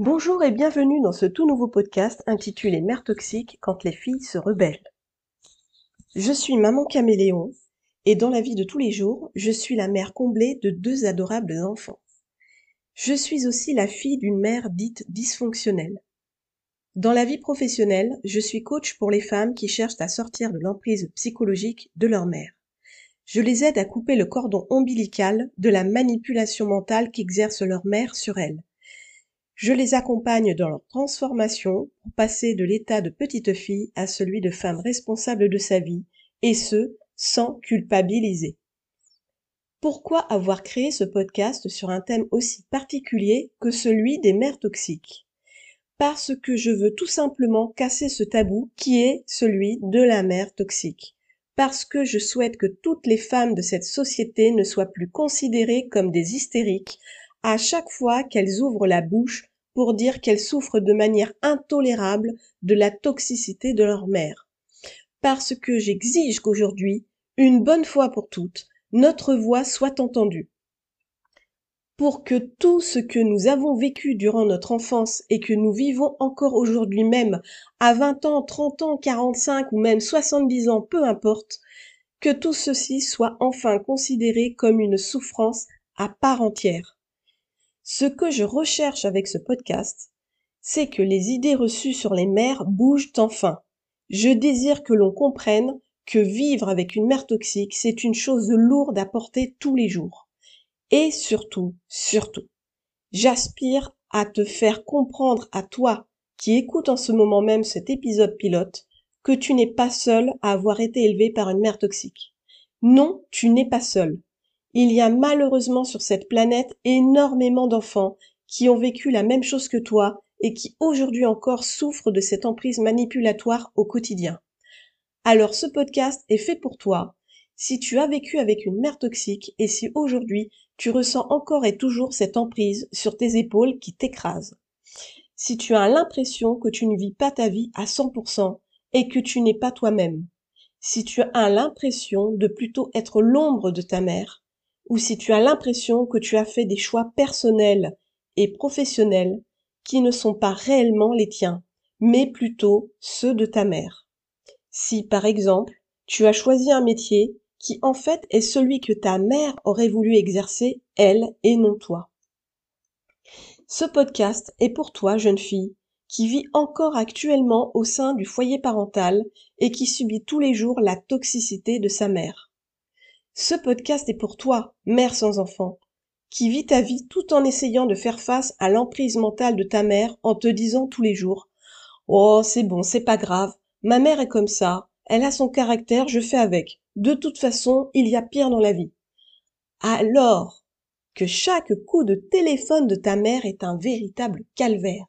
Bonjour et bienvenue dans ce tout nouveau podcast intitulé Mère toxique quand les filles se rebellent. Je suis maman caméléon et dans la vie de tous les jours, je suis la mère comblée de deux adorables enfants. Je suis aussi la fille d'une mère dite dysfonctionnelle. Dans la vie professionnelle, je suis coach pour les femmes qui cherchent à sortir de l'emprise psychologique de leur mère. Je les aide à couper le cordon ombilical de la manipulation mentale qu'exerce leur mère sur elles. Je les accompagne dans leur transformation pour passer de l'état de petite fille à celui de femme responsable de sa vie, et ce, sans culpabiliser. Pourquoi avoir créé ce podcast sur un thème aussi particulier que celui des mères toxiques? Parce que je veux tout simplement casser ce tabou qui est celui de la mère toxique. Parce que je souhaite que toutes les femmes de cette société ne soient plus considérées comme des hystériques à chaque fois qu'elles ouvrent la bouche pour dire qu'elles souffrent de manière intolérable de la toxicité de leur mère parce que j'exige qu'aujourd'hui, une bonne fois pour toutes, notre voix soit entendue. Pour que tout ce que nous avons vécu durant notre enfance et que nous vivons encore aujourd'hui même, à 20 ans, 30 ans, 45 ou même 70 ans, peu importe, que tout ceci soit enfin considéré comme une souffrance à part entière. Ce que je recherche avec ce podcast, c'est que les idées reçues sur les mères bougent enfin, je désire que l'on comprenne que vivre avec une mère toxique, c'est une chose lourde à porter tous les jours. Et surtout, surtout, j'aspire à te faire comprendre à toi qui écoutes en ce moment même cet épisode pilote que tu n'es pas seul à avoir été élevé par une mère toxique. Non, tu n'es pas seul. Il y a malheureusement sur cette planète énormément d'enfants qui ont vécu la même chose que toi et qui aujourd'hui encore souffrent de cette emprise manipulatoire au quotidien. Alors ce podcast est fait pour toi si tu as vécu avec une mère toxique et si aujourd'hui tu ressens encore et toujours cette emprise sur tes épaules qui t'écrase. Si tu as l'impression que tu ne vis pas ta vie à 100% et que tu n'es pas toi-même. Si tu as l'impression de plutôt être l'ombre de ta mère ou si tu as l'impression que tu as fait des choix personnels et professionnels qui ne sont pas réellement les tiens, mais plutôt ceux de ta mère. Si, par exemple, tu as choisi un métier qui en fait est celui que ta mère aurait voulu exercer, elle, et non toi. Ce podcast est pour toi, jeune fille, qui vit encore actuellement au sein du foyer parental et qui subit tous les jours la toxicité de sa mère. Ce podcast est pour toi, mère sans enfant, qui vit ta vie tout en essayant de faire face à l'emprise mentale de ta mère en te disant tous les jours Oh, c'est bon, c'est pas grave, ma mère est comme ça, elle a son caractère, je fais avec. De toute façon, il y a pire dans la vie. Alors que chaque coup de téléphone de ta mère est un véritable calvaire,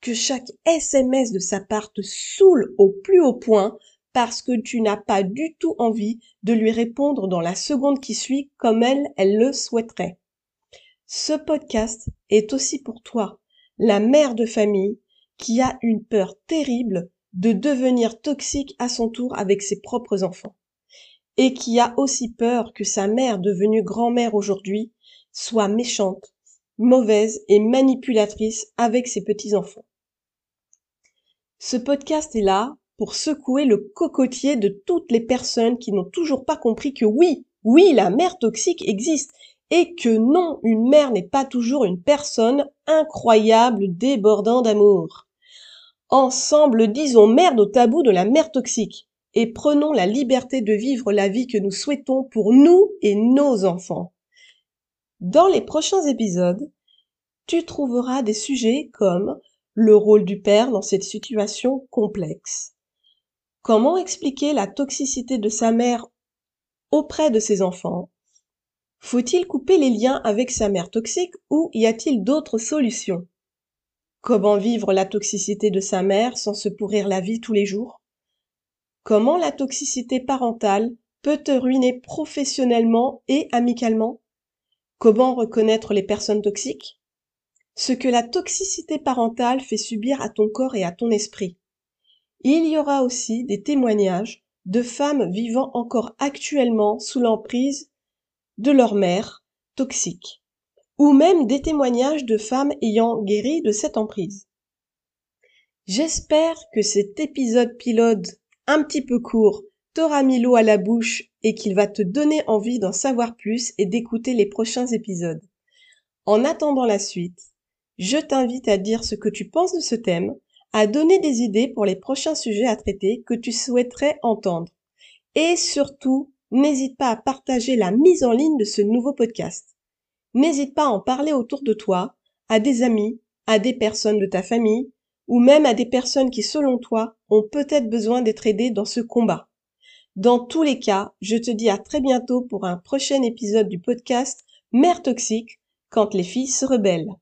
que chaque SMS de sa part te saoule au plus haut point parce que tu n'as pas du tout envie de lui répondre dans la seconde qui suit comme elle, elle le souhaiterait. Ce podcast est aussi pour toi, la mère de famille qui a une peur terrible de devenir toxique à son tour avec ses propres enfants et qui a aussi peur que sa mère devenue grand-mère aujourd'hui soit méchante, mauvaise et manipulatrice avec ses petits-enfants. Ce podcast est là pour secouer le cocotier de toutes les personnes qui n'ont toujours pas compris que oui, oui, la mère toxique existe et que non, une mère n'est pas toujours une personne incroyable débordant d'amour. Ensemble, disons merde au tabou de la mère toxique et prenons la liberté de vivre la vie que nous souhaitons pour nous et nos enfants. Dans les prochains épisodes, tu trouveras des sujets comme le rôle du père dans cette situation complexe. Comment expliquer la toxicité de sa mère auprès de ses enfants? Faut-il couper les liens avec sa mère toxique ou y a-t-il d'autres solutions? Comment vivre la toxicité de sa mère sans se pourrir la vie tous les jours? Comment la toxicité parentale peut te ruiner professionnellement et amicalement? Comment reconnaître les personnes toxiques? Ce que la toxicité parentale fait subir à ton corps et à ton esprit. Il y aura aussi des témoignages de femmes vivant encore actuellement sous l'emprise de leur mère toxique. ou même des témoignages de femmes ayant guéri de cette emprise. J'espère que cet épisode pilote un petit peu court t'aura mis l'eau à la bouche et qu'il va te donner envie d'en savoir plus et d'écouter les prochains épisodes. En attendant la suite, je t'invite à dire ce que tu penses de ce thème, à donner des idées pour les prochains sujets à traiter que tu souhaiterais entendre. Et surtout, n'hésite pas à partager la mise en ligne de ce nouveau podcast. N'hésite pas à en parler autour de toi, à des amis, à des personnes de ta famille, ou même à des personnes qui, selon toi, ont peut-être besoin d'être aidées dans ce combat. Dans tous les cas, je te dis à très bientôt pour un prochain épisode du podcast Mère toxique quand les filles se rebellent.